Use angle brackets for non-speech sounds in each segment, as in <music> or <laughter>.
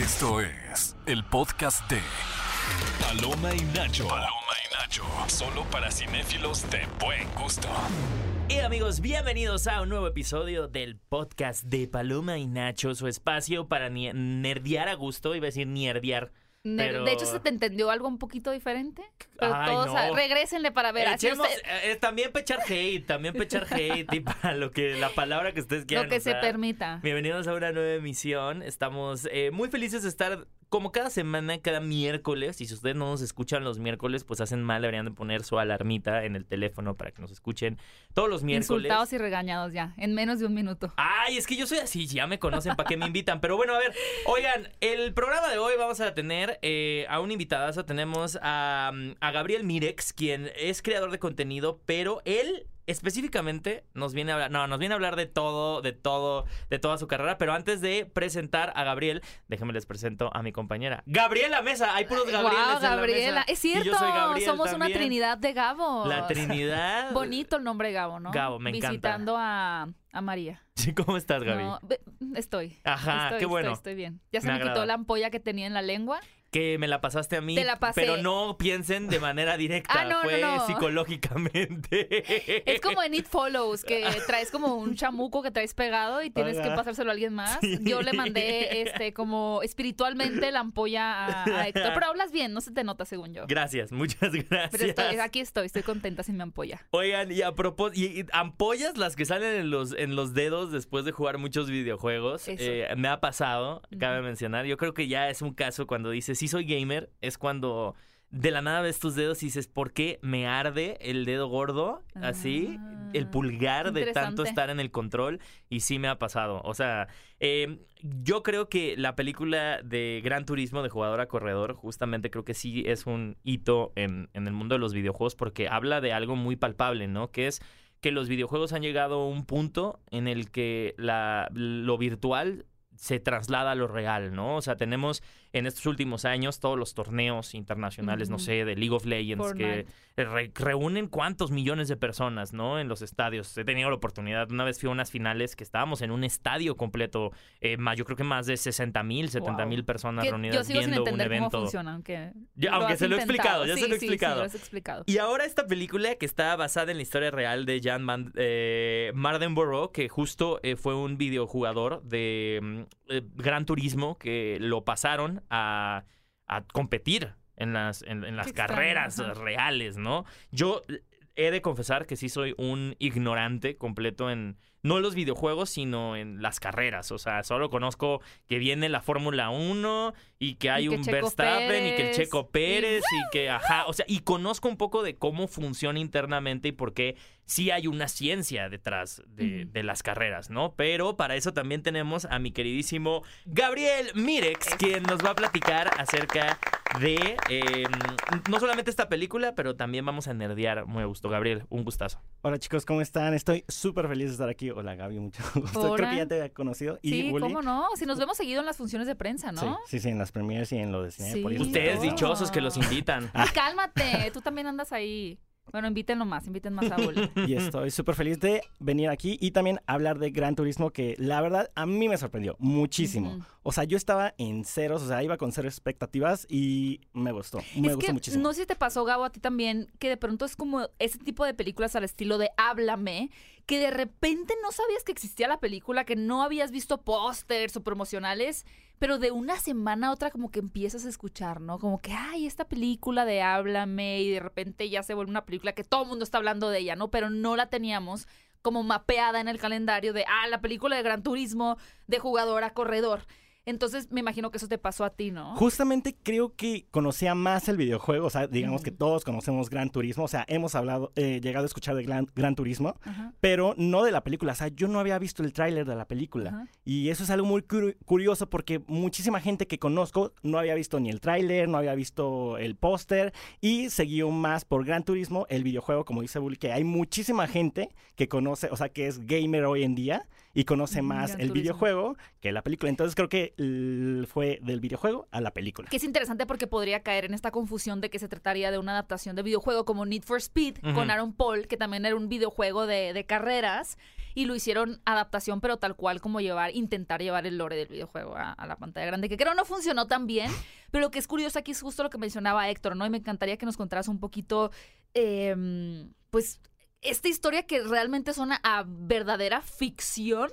Esto es el podcast de Paloma y Nacho. Paloma y Nacho. Solo para cinéfilos de buen gusto. Y amigos, bienvenidos a un nuevo episodio del podcast de Paloma y Nacho, su espacio para nerdear a gusto, iba a decir nierdear. Pero- De hecho, ¿se te entendió algo un poquito diferente? Pero Ay, todos, no. ah, regrésenle para ver. así Echemos, usted- eh, también pechar hate, también pechar hate y <laughs> para lo que la palabra que ustedes quieran lo que se permita. Bienvenidos a una nueva emisión. Estamos eh, muy felices de estar como cada semana, cada miércoles. Y si ustedes no nos escuchan los miércoles, pues hacen mal, deberían de poner su alarmita en el teléfono para que nos escuchen todos los miércoles. Insultados y regañados ya, en menos de un minuto. Ay, es que yo soy así, ya me conocen, ¿para qué me invitan? Pero bueno, a ver, oigan, el programa de hoy vamos a tener eh, a un invitadazo, tenemos a, mm, a Gabriel Mirex, quien es creador de contenido, pero él específicamente nos viene a hablar, no, nos viene a hablar de todo, de todo, de toda su carrera, pero antes de presentar a Gabriel, déjenme les presento a mi compañera. Gabriela Mesa, hay puros Gabrieles Guau, en la Gabriela. mesa. Es Y cierto, yo soy Gabriel somos una trinidad de Gabo. La Trinidad. <laughs> Bonito el nombre Gabo, ¿no? Gabo, me encanta. Visitando a, a María. Sí, ¿Cómo estás, Gaby? No, estoy. Ajá, Estoy, qué bueno. Estoy, estoy bien. Ya se Me me, quitó la ampolla que tenía en la lengua. Que me la pasaste a mí, Te la pasé. pero no piensen de manera directa, <laughs> Ah, no, fue no. psicológicamente. Es como en It Follows, que traes como un chamuco que traes pegado y tienes que pasárselo a alguien más. Sí. Yo le mandé este como espiritualmente la ampolla a, a Héctor. Pero hablas bien, no se te nota según yo. Gracias, muchas gracias. Pero estoy, aquí estoy, estoy contenta sin mi ampolla. Oigan, y a propósito, y, y ampollas las que salen en los, en los dedos después de jugar muchos videojuegos, Eso. eh, me ha pasado, cabe mencionar. Yo creo que ya es un caso cuando dices, sí soy gamer, es cuando de la nada ves tus dedos y dices, ¿por qué me arde el dedo gordo? Así, el Ah, pulgar de tanto estar en el control. Y sí me ha pasado. O sea, eh, yo creo que la película de Gran Turismo de jugador a corredor, justamente creo que sí es un hito en, en el mundo de los videojuegos porque habla de algo muy palpable, ¿no? Que es que los videojuegos han llegado a un punto en el que la, lo virtual se traslada a lo real, ¿no? O sea, tenemos en estos últimos años todos los torneos internacionales, no sé, de League of Legends, Fortnite. que re- reúnen cuántos millones de personas, ¿no? En los estadios. He tenido la oportunidad, una vez fui a unas finales que estábamos en un estadio completo, eh, más, yo creo que más de 60 mil, 70 mil Wow. personas Que reunidas yo sigo sin viendo un entender cómo evento. funciona, aunque. Ya, lo aunque has se lo he explicado, ya se lo he sí, explicado. Sí, lo has explicado. Y ahora esta película que está basada en la historia real de Jan Man- eh, Mardenborough, que justo eh, fue un videojugador de mm, eh, Gran Turismo que lo pasaron a, a competir en las, en, en las Qué extraño, carreras reales, ¿no? Yo he de confesar que sí soy un ignorante completo en no los videojuegos, sino en las carreras. O sea, solo conozco que viene la Fórmula 1 y que hay que un Checo Verstappen y que el Checo Pérez y que, ajá, o sea, y conozco un poco de cómo funciona internamente y por qué sí hay una ciencia detrás de, las carreras, ¿no? Pero para eso también tenemos a mi queridísimo Gabriel Mirex, quien nos va a platicar acerca de eh, no solamente esta película, pero también vamos a nerdear muy a gusto. Gabriel, un gustazo. Hola chicos, ¿cómo están? Estoy súper feliz de estar aquí. Hola Gaby, mucho <laughs> gusto. Creo Hola. que ya te había conocido. Y Sí, Uli. ¿cómo no? Si nos vemos seguido en las funciones de prensa, Sí, ¿no? sí, sí, en las premiers y en lo de cine. Sí. Ustedes todo. dichosos que los invitan. Cálmate, tú también andas ahí. Bueno, invítenlo más, inviten más a Uli. <laughs> Y estoy súper feliz de venir aquí y también hablar de Gran Turismo, que la verdad a mí me sorprendió muchísimo. O sea, yo estaba en ceros, o sea, iba con cero expectativas y me gustó. Me es gustó que muchísimo. no sé si te pasó, Gabo, a ti también, que de pronto es como ese tipo de películas al estilo de Háblame, que de repente no sabías que existía la película, que no habías visto pósters o promocionales, pero de una semana a otra como que empiezas a escuchar, ¿no? Como que, ay, esta película de Háblame y de repente ya se vuelve una película que todo el mundo está hablando de ella, ¿no? Pero no la teníamos como mapeada en el calendario de, ah, la película de Gran Turismo, de jugador a corredor. Entonces me imagino que eso te pasó a ti, ¿no? Justamente creo que conocía más el videojuego, o sea, digamos que todos conocemos Gran Turismo, o sea, hemos hablado, eh, llegado a escuchar de Gran, Gran Turismo, pero no de la película, o sea, yo no había visto el tráiler de la película. Y eso es algo muy curi- curioso porque muchísima gente que conozco no había visto ni el tráiler, no había visto el póster y siguió más por Gran Turismo, el videojuego, como dice Bully, que hay muchísima gente que conoce, o sea, que es gamer hoy en día y conoce más Gran el Turismo. videojuego que la película. Entonces creo que fue del videojuego a la película. Que es interesante porque podría caer en esta confusión de que se trataría de una adaptación de videojuego como Need for Speed con Aaron Paul, que también era un videojuego de, de carreras, y lo hicieron adaptación, pero tal cual como llevar, intentar llevar el lore del videojuego a, a la pantalla grande, que creo no funcionó tan bien, <laughs> pero lo que es curioso aquí es justo lo que mencionaba Héctor, ¿no? Y me encantaría que nos contaras un poquito, eh, pues, esta historia que realmente suena a verdadera ficción,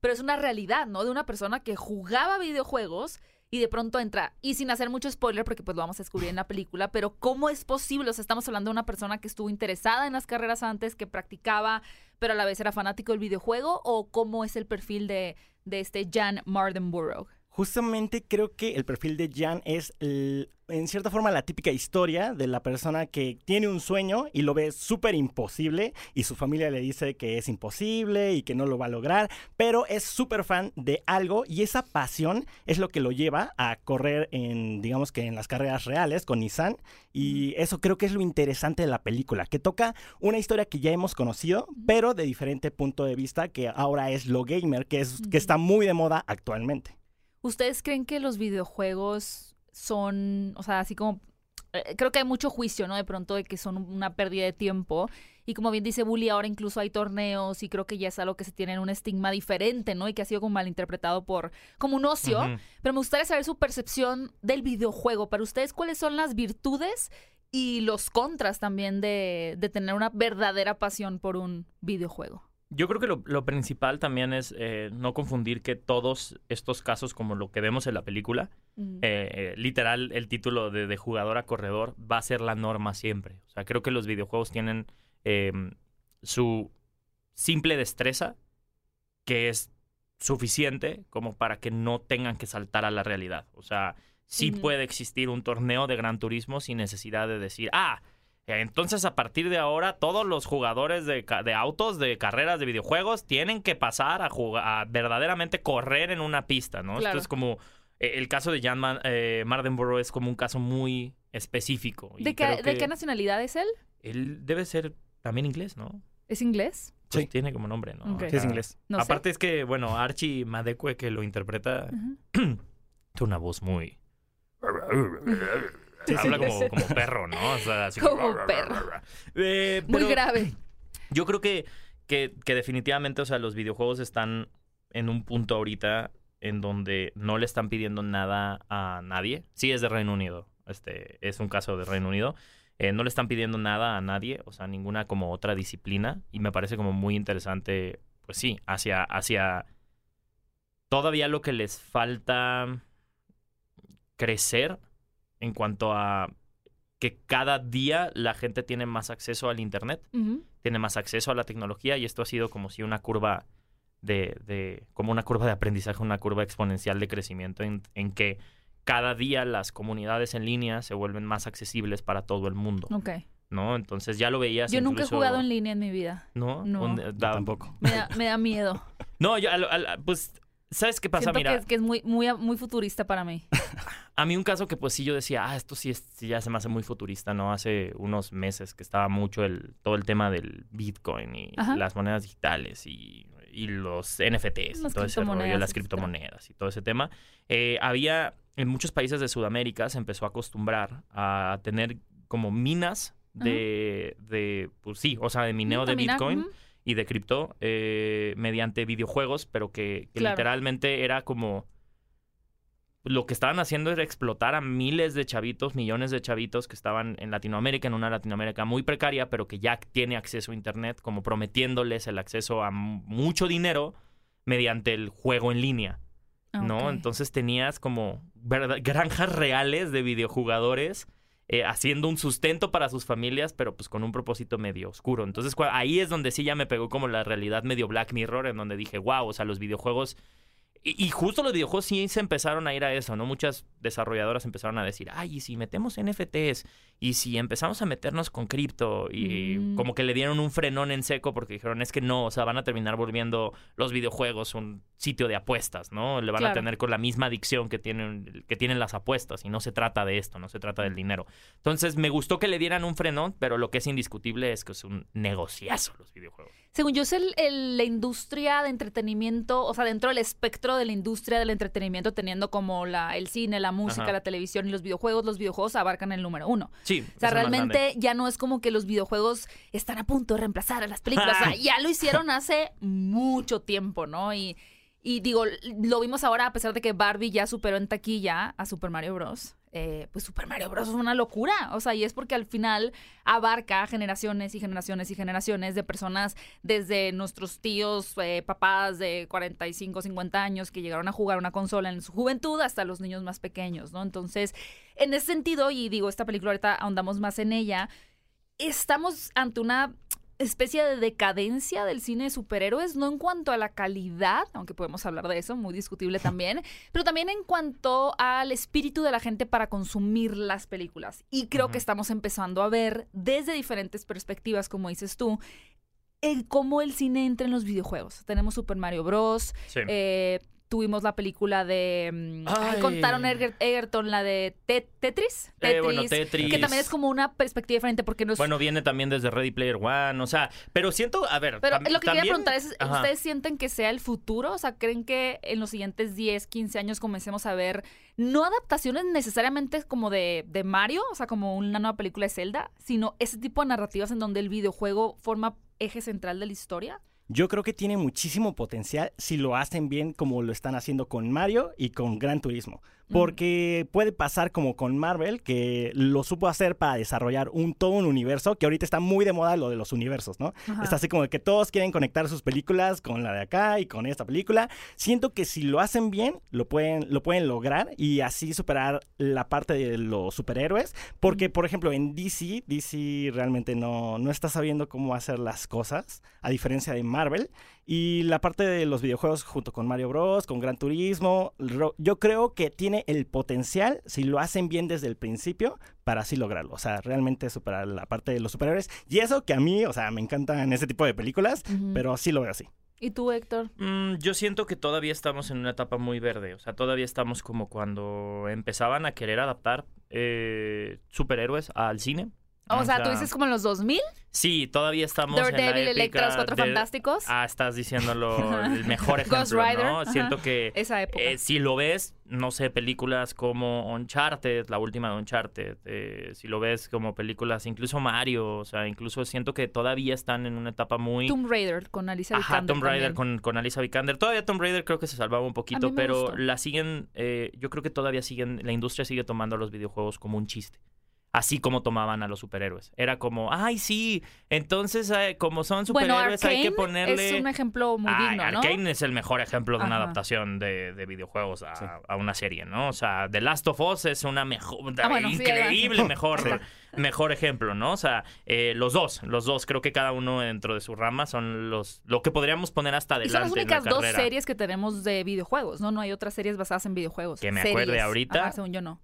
pero es una realidad, ¿no? De una persona que jugaba videojuegos y de pronto entra, y sin hacer mucho spoiler, porque pues lo vamos a descubrir en la película, pero ¿cómo es posible? O sea, estamos hablando de una persona que estuvo interesada en las carreras antes, que practicaba, pero a la vez era fanático del videojuego, o cómo es el perfil de, de este Jan Mardenborough. Justamente creo que el perfil de Jan es, en cierta forma, la típica historia de la persona que tiene un sueño y lo ve súper imposible y su familia le dice que es imposible y que no lo va a lograr, pero es súper fan de algo y esa pasión es lo que lo lleva a correr en, digamos que en las carreras reales con Nissan y eso creo que es lo interesante de la película, que toca una historia que ya hemos conocido, pero de diferente punto de vista que ahora es lo gamer, que, es, que está muy de moda actualmente. ¿Ustedes creen que los videojuegos son, o sea, así como, eh, creo que hay mucho juicio, ¿no? De pronto de que son una pérdida de tiempo. Y como bien dice Bully, ahora incluso hay torneos y creo que ya es algo que se tiene en un estigma diferente, ¿no? Y que ha sido como malinterpretado por, como un ocio. Pero me gustaría saber su percepción del videojuego. Para ustedes, ¿cuáles son las virtudes y los contras también de, de tener una verdadera pasión por un videojuego? Yo creo que lo, lo principal también es eh, no confundir que todos estos casos, como lo que vemos en la película, eh, eh, literal el título de, de jugador a corredor va a ser la norma siempre. O sea, creo que los videojuegos tienen eh, su simple destreza que es suficiente como para que no tengan que saltar a la realidad. O sea, sí puede existir un torneo de Gran Turismo sin necesidad de decir, ah, entonces a partir de ahora todos los jugadores de, autos, de carreras, de videojuegos tienen que pasar a, jugar, a verdaderamente correr en una pista, ¿no? Claro. Esto es como eh, el caso de Jan Man- eh, Mardenborough es como un caso muy específico. y ¿De, qué, creo ¿De que qué nacionalidad es él? Él debe ser también inglés, ¿no? ¿Es inglés? Pues Sí. tiene como nombre, ¿no? Sí, es inglés. No sé. Aparte es que, bueno, Archie Madekwe que lo interpreta, <clears throat> tiene una voz muy... <laughs> Sí, sí. Habla como, <laughs> como perro, ¿no? O sea, así Como perro. Eh, Muy grave. Yo creo que, que, que definitivamente, o sea, los videojuegos están en un punto ahorita en donde no le están pidiendo nada a nadie. Sí, es de Reino Unido. Este es un caso de Reino Unido. Eh, no le están pidiendo nada a nadie, o sea, ninguna como otra disciplina. Y me parece como muy interesante, pues sí, hacia, hacia todavía lo que les falta crecer en cuanto a que cada día la gente tiene más acceso al Internet tiene más acceso a la tecnología y esto ha sido como si una curva de, de como una curva de aprendizaje, una curva exponencial de crecimiento en, en que cada día las comunidades en línea se vuelven más accesibles para todo el mundo, Ok. ¿no? Entonces ya lo veías Yo nunca he jugado en línea en mi vida. ¿No? No. Un- Yo da- tampoco. Me da, me da miedo. <laughs> No, yo, al- al- pues, ¿sabes qué pasa? Siento Mira, que, es, que es muy, muy, muy futurista para mí. <laughs> a mí un caso que pues sí yo decía, ah, esto sí, es, sí ya se me hace muy futurista, ¿no? Hace unos meses que estaba mucho el, todo el tema del Bitcoin y Ajá. las monedas digitales y, y los NFTs Las y todo ese rollo, las criptomonedas y todo ese tema. Eh, había, en muchos países de Sudamérica se empezó a acostumbrar a tener como minas de, de pues sí, o sea, de mineo de Bitcoin ujú. Y de cripto eh, mediante videojuegos, pero que, que Claro. literalmente era como lo que estaban haciendo era explotar a miles de chavitos, millones de chavitos que estaban en Latinoamérica, en una Latinoamérica muy precaria, pero que ya tiene acceso a Internet, como prometiéndoles el acceso a mucho dinero mediante el juego en línea, ¿no? Entonces tenías como granjas reales de videojugadores eh, haciendo un sustento para sus familias, pero pues con un propósito medio oscuro. Entonces ahí es donde sí ya me pegó como la realidad medio Black Mirror, en donde dije, wow, o sea, los videojuegos... Y, y justo los videojuegos sí se empezaron a ir a eso, ¿no? Muchas desarrolladoras empezaron a decir, ay, y si metemos NFTs, Y si empezamos a meternos con cripto y Mm. como que le dieron un frenón en seco porque dijeron, es que no, o sea, van a terminar volviendo los videojuegos un sitio de apuestas, ¿no? Le van a tener con la misma adicción que tienen, que tienen las apuestas y no se trata de esto, no se trata del dinero. Entonces, me gustó que le dieran un frenón, pero lo que es indiscutible es que es un negociazo los videojuegos. Según yo, es el- el- la industria de entretenimiento, o sea, dentro del espectro de la industria del entretenimiento, teniendo como la, el cine, la música, Ajá. la televisión y los videojuegos, los videojuegos abarcan el número uno. Sí. O sea, realmente ya no es como que los videojuegos están a punto de reemplazar a las películas. O sea, <laughs> ya lo hicieron hace mucho tiempo, ¿no? Y, y digo, lo vimos ahora a pesar de que Barbie ya superó en taquilla a Super Mario Bros. Eh, pues Super Mario Bros. es una locura. O sea, y es porque al final abarca generaciones y generaciones y generaciones de personas desde nuestros tíos, eh, papás de 45, 50 años que llegaron a jugar una consola en su juventud hasta los niños más pequeños, ¿no? Entonces, en ese sentido, y digo, esta película ahorita ahondamos más en ella, estamos ante una especie de decadencia del cine de superhéroes, no en cuanto a la calidad, aunque podemos hablar de eso, muy discutible <laughs> también, pero también en cuanto al espíritu de la gente para consumir las películas. Y creo que estamos empezando a ver desde diferentes perspectivas, como dices tú, el cómo el cine entra en los videojuegos. Tenemos Super Mario Bros. Sí. eh, tuvimos la película de... mm, ay, Ay. contaron Eger- Egerton, la de Te- Tetris. Eh, bueno, Tetris. Que también es como una perspectiva diferente porque no es... Bueno, viene también desde Ready Player One, o sea, pero siento, a ver, pero lo que también- quería preguntar es, Ajá. ¿ustedes sienten que sea el futuro? O sea, ¿creen que en los siguientes 10, 15 años comencemos a ver no adaptaciones necesariamente como de, de Mario, o sea, como una nueva película de Zelda, sino ese tipo de narrativas en donde el videojuego forma eje central de la historia? Yo creo que tiene muchísimo potencial si lo hacen bien como lo están haciendo con Mario y con Gran Turismo. Porque puede pasar como con Marvel, que lo supo hacer para desarrollar un todo un universo, que ahorita está muy de moda lo de los universos, ¿no? Ajá. Está así como que todos quieren conectar sus películas con la de acá y con esta película. Siento que si lo hacen bien, lo pueden, lo pueden lograr y así superar la parte de los superhéroes. Porque, por ejemplo, en DC, DC realmente no, no está sabiendo cómo hacer las cosas, a diferencia de Marvel. Y la parte de los videojuegos junto con Mario Bros, con Gran Turismo, yo creo que tiene el potencial, si lo hacen bien desde el principio, para así lograrlo. O sea, realmente superar la parte de los superhéroes. Y eso que a mí, o sea, me encantan ese tipo de películas, Ujú. pero sí lo veo así. ¿Y tú, Héctor? Mm, yo siento que todavía estamos en una etapa muy verde. O sea, todavía estamos como cuando empezaban a querer adaptar eh, superhéroes al cine. O sea, tú dices como en los 2000, Sí, todavía estamos en la épica Electra, los Cuatro de- Fantásticos, Ah, estás diciéndolo <laughs> el mejor Ghost ejemplo, Rider, ¿no? ajá. Siento que esa época. eh, si lo ves, no sé, películas como Uncharted, la última de Uncharted, eh, si lo ves como películas, incluso Mario, o sea, incluso siento que todavía están en una etapa muy... Tomb Raider con Alicia Ajá, Vikander Tomb Raider con, con Alicia Vikander. Todavía Tomb Raider creo que se salvaba un poquito, pero gustó. la siguen, eh, yo creo que todavía siguen, la industria sigue tomando a los videojuegos como un chiste. Así como tomaban a los superhéroes. Era como, ay, sí, entonces eh, como son Bueno, superhéroes hay que ponerle... es un ejemplo muy Ay, digno, ¿no? Arcane es el mejor ejemplo de una adaptación de, de videojuegos a, Sí. a una serie, ¿no? O sea, The Last of Us es una mejor, Ah, bueno, increíble mejor, mejor ejemplo, ¿no? O sea, eh, los dos, los dos, creo que cada uno dentro de su rama son los, lo que podríamos poner hasta Y son adelante las en la únicas dos series que tenemos de videojuegos, ¿no? No hay otras series basadas en videojuegos. Que me acuerde Series. ahorita. Ajá, según yo no.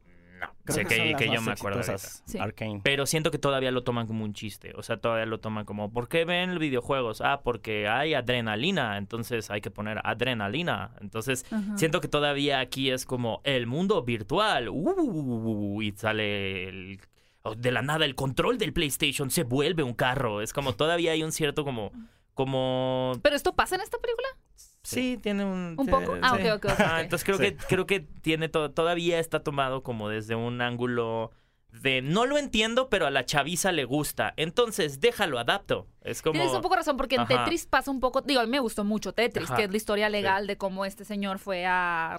Creo que, yo me acuerdo Sí. Arcane. Pero siento que todavía lo toman como un chiste. O sea, todavía lo toman como, ¿por qué ven videojuegos? Ah, porque hay adrenalina. Entonces hay que poner adrenalina. Entonces siento que todavía aquí es como el mundo virtual. Uh, y sale el- oh, de la nada el control del PlayStation se vuelve un carro. Es como todavía hay un cierto como... como ¿Pero esto pasa en esta película? Sí, tiene un... ¿Un poco? Ah, sí. ok, ok, ok, Ajá, ok. entonces creo Sí. que creo que tiene to- todavía está tomado como desde un ángulo de no lo entiendo, pero a la chaviza le gusta. Entonces, déjalo adapto. Es como Tienes un poco razón, porque en Ajá. Tetris pasa un poco. Digo, a mí me gustó mucho Tetris, Ajá. que es la historia legal de cómo este señor fue a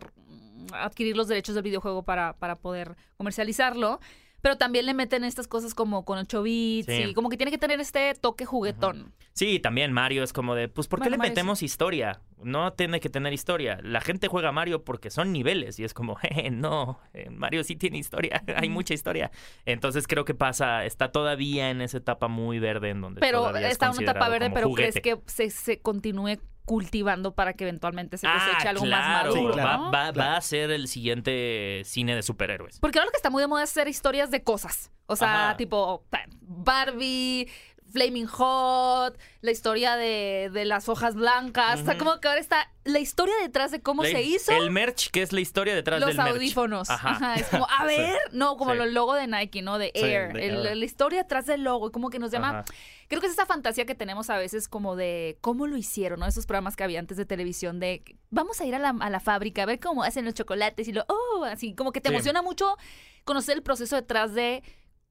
adquirir los derechos del videojuego para, para poder comercializarlo. Pero también le meten estas cosas como con 8 bits Sí. y como que tiene que tener este toque juguetón. Sí, también Mario es como de, pues ¿por qué Bueno, le Mario metemos historia? No tiene que tener historia. La gente juega Mario porque son niveles y es como, <laughs> jeje, no, eh, Mario sí tiene historia, <laughs> hay mucha historia. Entonces creo que pasa, está todavía en esa etapa muy verde en donde Pero está en una etapa verde, pero juguete. ¿crees que se, se continúe cultivando para que eventualmente se coseche Ah, algo más maduro, Sí, claro. ¿no? Va, va- Claro. va a ser el siguiente cine de superhéroes. Porque ahora lo que está muy de moda es hacer historias de cosas. O sea, Ajá. tipo Barbie, Flaming Hot, la historia de, de las hojas blancas. O sea, Ujú. como que ahora está la historia detrás de cómo La- se hizo. El merch, que es la historia detrás los del merch. audífonos. Ajá. Ajá. Es como, a <laughs> ver, no, como Sí. el logo de Nike, ¿no? De Sí, Air. de el- Air. la historia detrás del logo. y Como que nos llama. Ajá. Creo que es esa fantasía que tenemos a veces como de cómo lo hicieron, ¿no? Esos programas que había antes de televisión de vamos a ir a la, a la fábrica a ver cómo hacen los chocolates y lo, oh, así, como que te emociona mucho conocer el proceso detrás de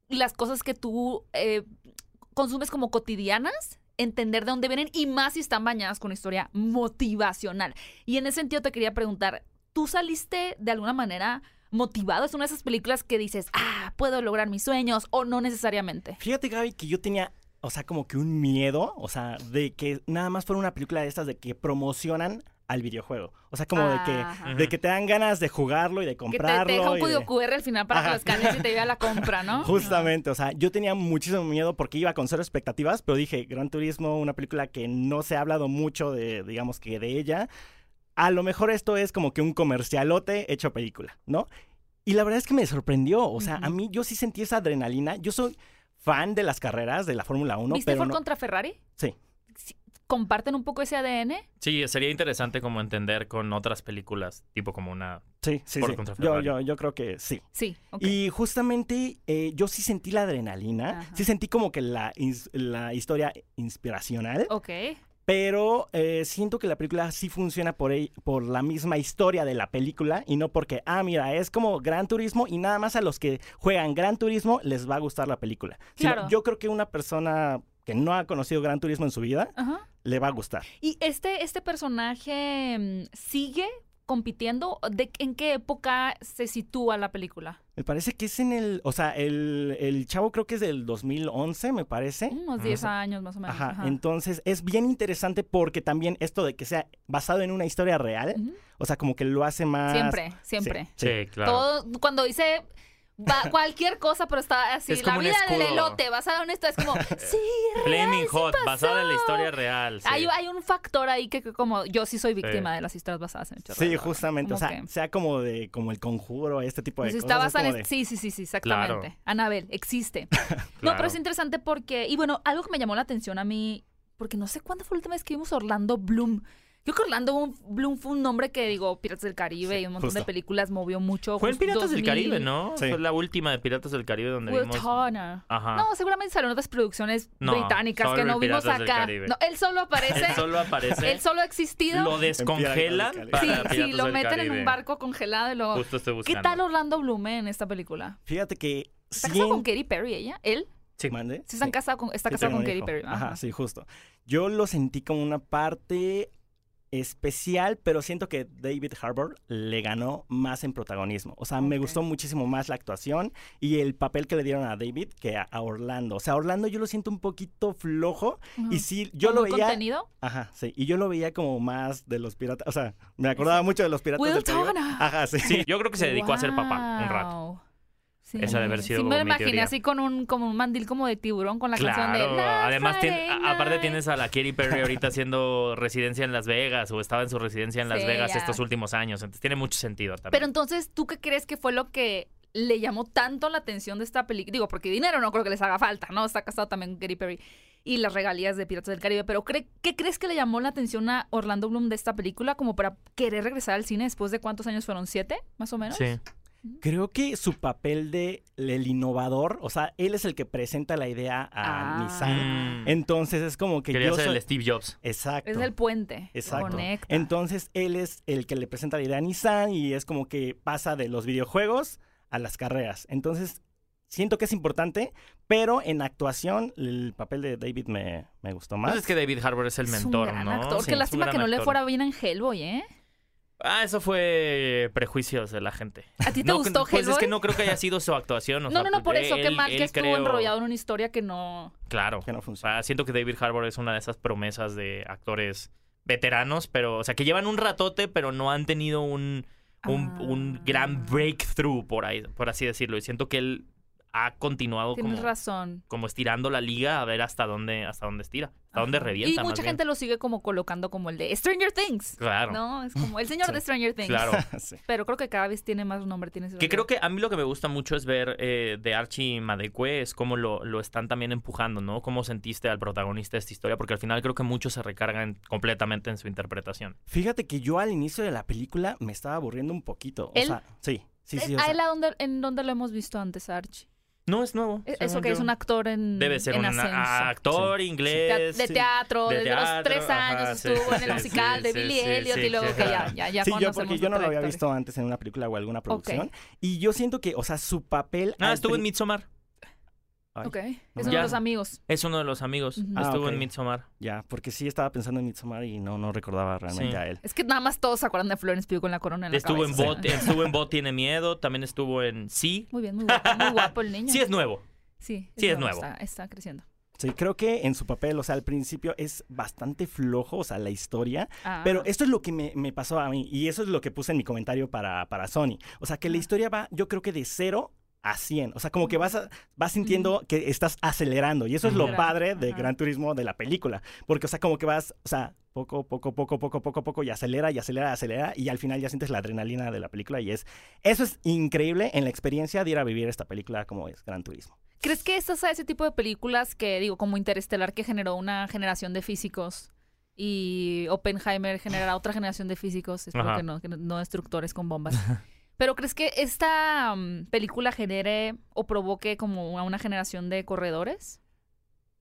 las cosas que tú eh, consumes como cotidianas, entender de dónde vienen y más si están bañadas con historia motivacional. Y en ese sentido te quería preguntar, ¿tú saliste de alguna manera motivado? ¿Es una de esas películas que dices, ah, puedo lograr mis sueños o no necesariamente? Fíjate, Gaby, que yo tenía, o sea, como que un miedo, o sea, de que nada más fuera una película de estas de que promocionan al videojuego. O sea, como de que de que te dan ganas de jugarlo y de Que te, comprarlo. te deja un y código de- QR al final para que lo escanees y te lleve a la <laughs> compra, ¿no? Justamente, o sea, yo tenía muchísimo miedo porque iba con cero expectativas, pero dije, Gran Turismo, una película que no se ha hablado mucho de, digamos que de ella. A lo mejor esto es como que un comercialote hecho película, ¿no? Y la verdad es que me sorprendió, o sea, a mí yo sí sentí esa adrenalina. Yo soy fan de las carreras de la Fórmula 1, ¿Viste pero Ford no- contra Ferrari? Sí. ¿Comparten un poco ese ADN? Sí, sería interesante como entender con otras películas, tipo como una... Sí, sí, sí. Yo, yo, yo creo que sí. Sí, ok. Y justamente eh, yo sí sentí la adrenalina, Ajá. sí sentí como que la, la historia inspiracional, Ok. pero eh, siento que la película sí funciona por, por la misma historia de la película y no porque, ah, mira, es como Gran Turismo y nada más a los que juegan Gran Turismo les va a gustar la película. Sino Claro. yo creo que una persona que no ha conocido Gran Turismo en su vida Ajá. le va a gustar. ¿Y este, este personaje mm, sigue compitiendo? ¿De, ¿En qué época se sitúa la película? Me parece que es en el, o sea, el, el chavo creo que es del 2011, me parece. Unos Ajá. 10 años más o menos. Ajá, Ajá. entonces es bien interesante porque también esto de que sea basado en una historia real, o sea, como que lo hace más... Siempre, siempre. Sí, Sí, claro. Todo, cuando dice va- <laughs> cualquier cosa, pero está así, Es la vida del elote, basada en esto, es como, <laughs> sí, Flaming real, sí Hot, basada en la pasó. historia real. sí. Hay, hay un factor ahí que, que como yo sí soy víctima Sí. de las historias basadas en hechos Sí, justamente, o sea, que- sea como de como el conjuro, este tipo de Pues cosas. está basada como en- de- Sí, sí, sí, sí, exactamente. Claro. Anabel, existe. <laughs> No, pero es interesante porque, y bueno, algo que me llamó la atención a mí, porque no sé cuándo fue la última vez que vimos Orlando Bloom. Yo creo que Orlando Bloom fue un nombre que, digo, Piratas del Caribe Sí, y un montón de películas movió mucho. Fue en Piratas del 2000. Caribe, ¿no? Sí. Fue la última de Piratas del Caribe donde Will vimos... Turner. Ajá. No, seguramente salieron otras producciones No, británicas que no vimos Piratas acá. No, él solo aparece. Él solo aparece. él solo ha existido. Lo descongelan para sí, Piratas sí, lo del meten en un barco congelado y lo. Justo estoy ¿Qué buscando. tal Orlando Bloom eh, en esta película? Fíjate que... ¿Está casado con Katy Perry ella? ¿Él? Sí. ¿Mande? Sí, están Sí. casado con, está Sí, casado con Katy. Perry. Ajá, Ajá. sí, justo. Yo lo sentí como una parte especial, pero siento que David Harbour le ganó más en protagonismo. O sea, me gustó muchísimo más la actuación y el papel que le dieron a David que a, a Orlando. O sea, Orlando yo lo siento un poquito flojo y sí, yo ¿Como lo veía... contenido? Ajá, sí. Y yo lo veía como más de los piratas. O sea, me acordaba mucho de los piratas Will del. Ajá, sí. Sí, yo creo que se dedicó a ser papá un rato. Sí. Esa de haber sido Sí, me lo mi imaginé teoría. así con un, como un mandil como de tiburón con la canción de Claro, Last además tien- a- aparte tienes a la Katy Perry ahorita haciendo residencia en Las Vegas o estaba en su residencia en Las Sí, Vegas ya. estos últimos años, entonces tiene mucho sentido también. Pero entonces, ¿tú qué crees que fue lo que le llamó tanto la atención de esta película? Digo, porque dinero no creo que les haga falta, ¿no? Está casado también con Katy Perry y las regalías de Piratas del Caribe. Pero ¿cree- ¿qué crees que le llamó la atención a Orlando Bloom de esta película como para querer regresar al cine después de cuántos años fueron? ¿Siete, más o menos? Sí. Creo que su papel de el innovador, o sea, él es el que presenta la idea a Ah. Nissan. Mm, Entonces es como que Quería yo ser soy... el Steve Jobs. Exacto. Es el puente. Exacto. Conecta. Entonces él es el que le presenta la idea a Nissan y es como que pasa de los videojuegos a las carreras. Entonces siento que es importante, pero en actuación el papel de David me, me gustó más. Pues es que David Harbour es el Es un mentor, gran ¿no? actor. Sí, Qué un lástima que no le fuera bien en Hellboy, ¿eh? Ah, eso fue prejuicios de la gente. ¿A ti te No, gustó Pues es que no creo que haya sido su actuación. o no, sea, no, no, por pues, eso. Qué él- mal que estuvo creo- enrollado en una historia que no... que Claro. no O sea, funciona. siento que David Harbour es una de esas promesas de actores veteranos, pero, o sea, que llevan un ratote, pero no han tenido un, un, un Ah. gran breakthrough, por ahí, por así decirlo. Y siento que él ha continuado Tienes como, razón. como estirando la liga a ver hasta dónde, hasta dónde estira, hasta dónde revienta. Y mucha bien. gente lo sigue como colocando como el de Stranger Things. Claro. No, es como el señor <laughs> Sí. de Stranger Things. Claro. <laughs> Sí. Pero creo que cada vez tiene más nombre. Tienes Que creo que a mí lo que me gusta mucho es ver eh, de Archie Madekwe es cómo lo, lo están también empujando, ¿no? Cómo sentiste al protagonista de esta historia, porque al final creo que muchos se recargan completamente en su interpretación. Fíjate que yo al inicio de la película me estaba aburriendo un poquito. O sea, sí, sí, sí. o ¿A sea, él a dónde- en dónde lo hemos visto antes, Archie? No es nuevo. E- Eso que yo. es un actor en Debe ser en un ascenso. actor Tea- inglés. de sí. teatro, De desde los teatro, tres años ajá, sí, estuvo en el sí, musical sí, de sí, Billy sí, Elliot sí, y luego sí, que ya, ya, ya sí, yo porque yo no lo había visto antes en una película o alguna producción. Y yo siento que, o sea, su papel... Ah, estuvo en Midsommar. Ay, Ok, es no. uno Ya. de los amigos. Es uno de los amigos. Ujú. Ah, estuvo ok. en Midsommar. Ya, porque sí estaba pensando en Midsommar y no, no recordaba realmente Sí. a él. Es que nada más todos se acuerdan de Florence Pugh con la corona en la Estuvo en. Bot, estuvo en Bot tiene miedo, también estuvo en Sí. Muy bien, muy guapo, muy guapo el niño. Sí es nuevo. Sí, sí es nuevo. Está, está creciendo. Sí, creo que en su papel, o sea, al principio es bastante flojo, o sea, la historia. Ah. Pero esto es lo que me, me pasó a mí y eso es lo que puse en mi comentario para, para Sony. O sea, que la historia va, yo creo que de cero a 100. O sea, como que vas, a- vas sintiendo que estás acelerando. Y eso es lo padre de ajá. Gran Turismo de la película. Porque, o sea, como que vas, o sea, poco, poco, poco, poco, poco, poco, y acelera, y acelera, acelera. Y al final ya sientes la adrenalina de la película. Y es, eso es increíble en la experiencia de ir a vivir esta película como es Gran Turismo. ¿Crees que estas a ese tipo de películas que, digo, como Interestelar, que generó una generación de físicos y Oppenheimer generará otra generación de físicos, espero Ajá. que no, que no- no destructores con bombas. <laughs> Pero ¿crees que esta mm, película genere o provoque como a una generación de corredores?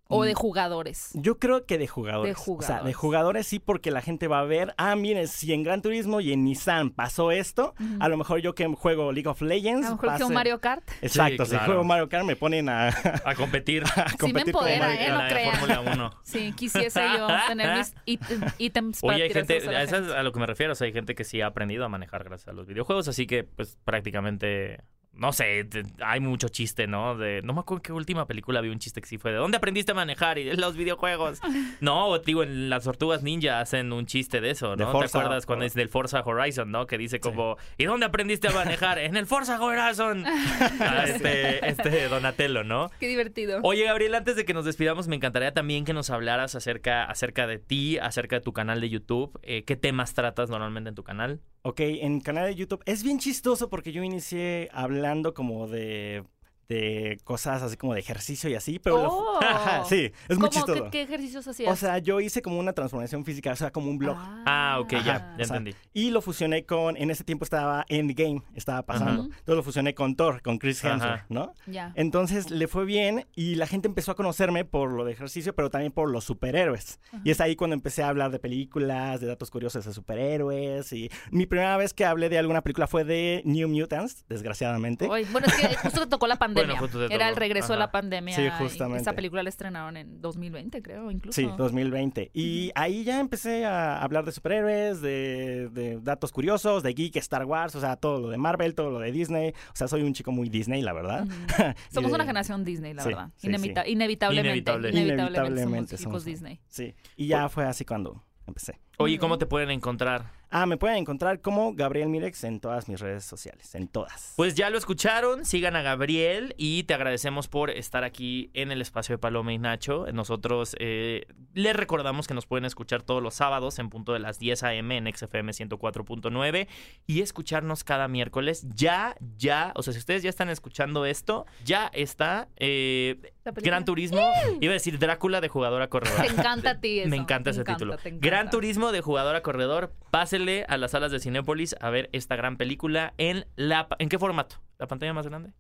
¿O de Mm. jugadores? Yo creo que de jugadores. De O sea, de jugadores. jugadores sí, porque la gente va a ver, ah, miren, si en Gran Turismo y en Nissan pasó esto, a lo mejor yo que juego League of Legends. A lo mejor que un Mario Kart. Exacto, Sí, si juego Mario Kart me ponen a, A competir. <laughs> a Sí me competir empodera, Mario ¿eh? en No crean. Fórmula 1. <laughs> Sí, quisiese yo tener mis <laughs> ít- ítems para Oye, hay gente, a eso es a lo que me refiero, o sea, hay gente que sí ha aprendido a manejar gracias a los videojuegos, así que pues prácticamente, no sé, hay mucho chiste, ¿no? De, no me acuerdo qué última película vi un chiste que sí fue de ¿dónde aprendiste a manejar? Y de los videojuegos. <laughs> No, digo, en las tortugas ninja hacen un chiste de eso, De ¿no? Forza, ¿Te acuerdas cuando es del Forza Horizon, ¿no? Que dice como, ¿y dónde aprendiste a manejar? en el Forza Horizon. <laughs> Ah, este, este Donatello, ¿no? Qué divertido. Oye, Gabriel, antes de que nos despidamos, me encantaría también que nos hablaras acerca, acerca de ti, acerca de tu canal de YouTube. Eh, ¿Qué temas tratas normalmente en tu canal? Ok, en canal de YouTube. Es bien chistoso porque yo inicié hablando como de, de cosas así como de ejercicio y así, pero... lo- Oh. <laughs> sí, es muy ¿Cómo? ¿Qué, chistoso. qué ejercicios hacías? O sea, yo hice como una transformación física, o sea, como un blog. Ah, ok, ya, ya o sea, entendí. Y lo fusioné con, en ese tiempo estaba Endgame, estaba pasando. Ajá. Entonces lo fusioné con Thor, con Chris. Hemsworth, ¿no? Ya. Entonces le fue bien y la gente empezó a conocerme por lo de ejercicio, pero también por los superhéroes. Ajá. Y es ahí cuando empecé a hablar de películas, de datos curiosos de superhéroes. Y mi primera vez que hablé de alguna película fue de New Mutants, desgraciadamente. Oye, bueno, es que justo te tocó la pandemia. Bueno, justo te Era el regreso de Ajá. la pandemia. Sí, y justamente. Esa película la estrenaron en 2020, creo, incluso. Sí, 2020. Y ahí ya empecé a hablar de superhéroes, de, de datos curiosos, de geek, Star Wars, o sea, todo lo de Marvel, todo lo de Disney. O sea, soy un chico muy Disney, la verdad. <laughs> Somos de- una generación Disney, la Sí, verdad. sí, Inemita- sí. Inevitablemente. Inevitable. Inevitablemente, Inevitablemente somos chicos somos- Disney. Sí. Y ya fue así cuando empecé. Oye, ¿cómo te pueden encontrar? Ah, me pueden encontrar como Gabriel Mirex en todas mis redes sociales, en todas. Pues ya lo escucharon, sigan a Gabriel y te agradecemos por estar aquí en el espacio de Paloma y Nacho. Nosotros eh, les recordamos que nos pueden escuchar todos los sábados en punto de las 10 a.m. en XFM 104.9 y escucharnos cada miércoles. Ya, ya, o sea, si ustedes ya están escuchando esto, ya está eh. Gran Turismo, iba a decir Drácula de jugadora corredora. Te encanta a ti eso. Me encanta Te ese título. encanta. Gran Turismo de jugador a corredor. Pásele a las salas de Cinépolis a ver esta gran película en la ¿En qué formato? ¿La pantalla más grande?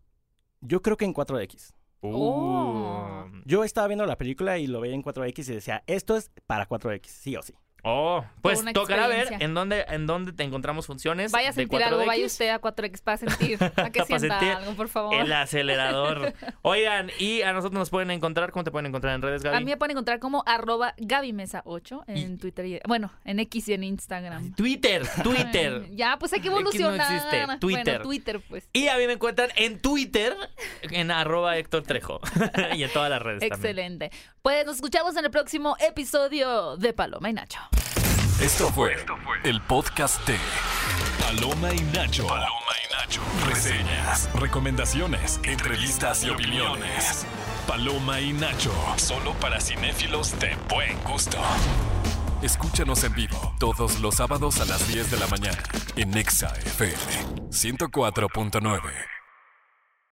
Yo creo que en 4X. Oh. Uh. Yo estaba viendo la película y lo veía en 4X y decía, esto es para 4X, sí o sí. Oh, pues tocará ver en dónde, en dónde te encontramos funciones. Vaya a de sentir algo, 4DX. vaya usted a 4X para sentir. <laughs> A que sienta sentir algo, por favor. El acelerador. <laughs> Oigan, y a nosotros nos pueden encontrar. ¿Cómo te pueden encontrar en redes, Gaby? A mí me pueden encontrar como arroba Gaby Mesa 8 en Twitter. Y, bueno, en X y en Instagram. Twitter, <laughs> Twitter. Ya, pues hay que X no evolucionar. existe, Twitter. Bueno, Twitter, pues. Y a mí me encuentran en Twitter, en arroba Héctor Trejo. y en todas las redes también. Pues nos escuchamos en el próximo episodio de Paloma y Nacho. Esto fue el podcast de Paloma y Nacho. Paloma y Nacho. Reseñas, recomendaciones, entrevistas y opiniones. Paloma y Nacho. Solo para cinéfilos de buen gusto. Escúchanos en vivo todos los sábados a las 10 de la mañana en Nexa FM 104.9.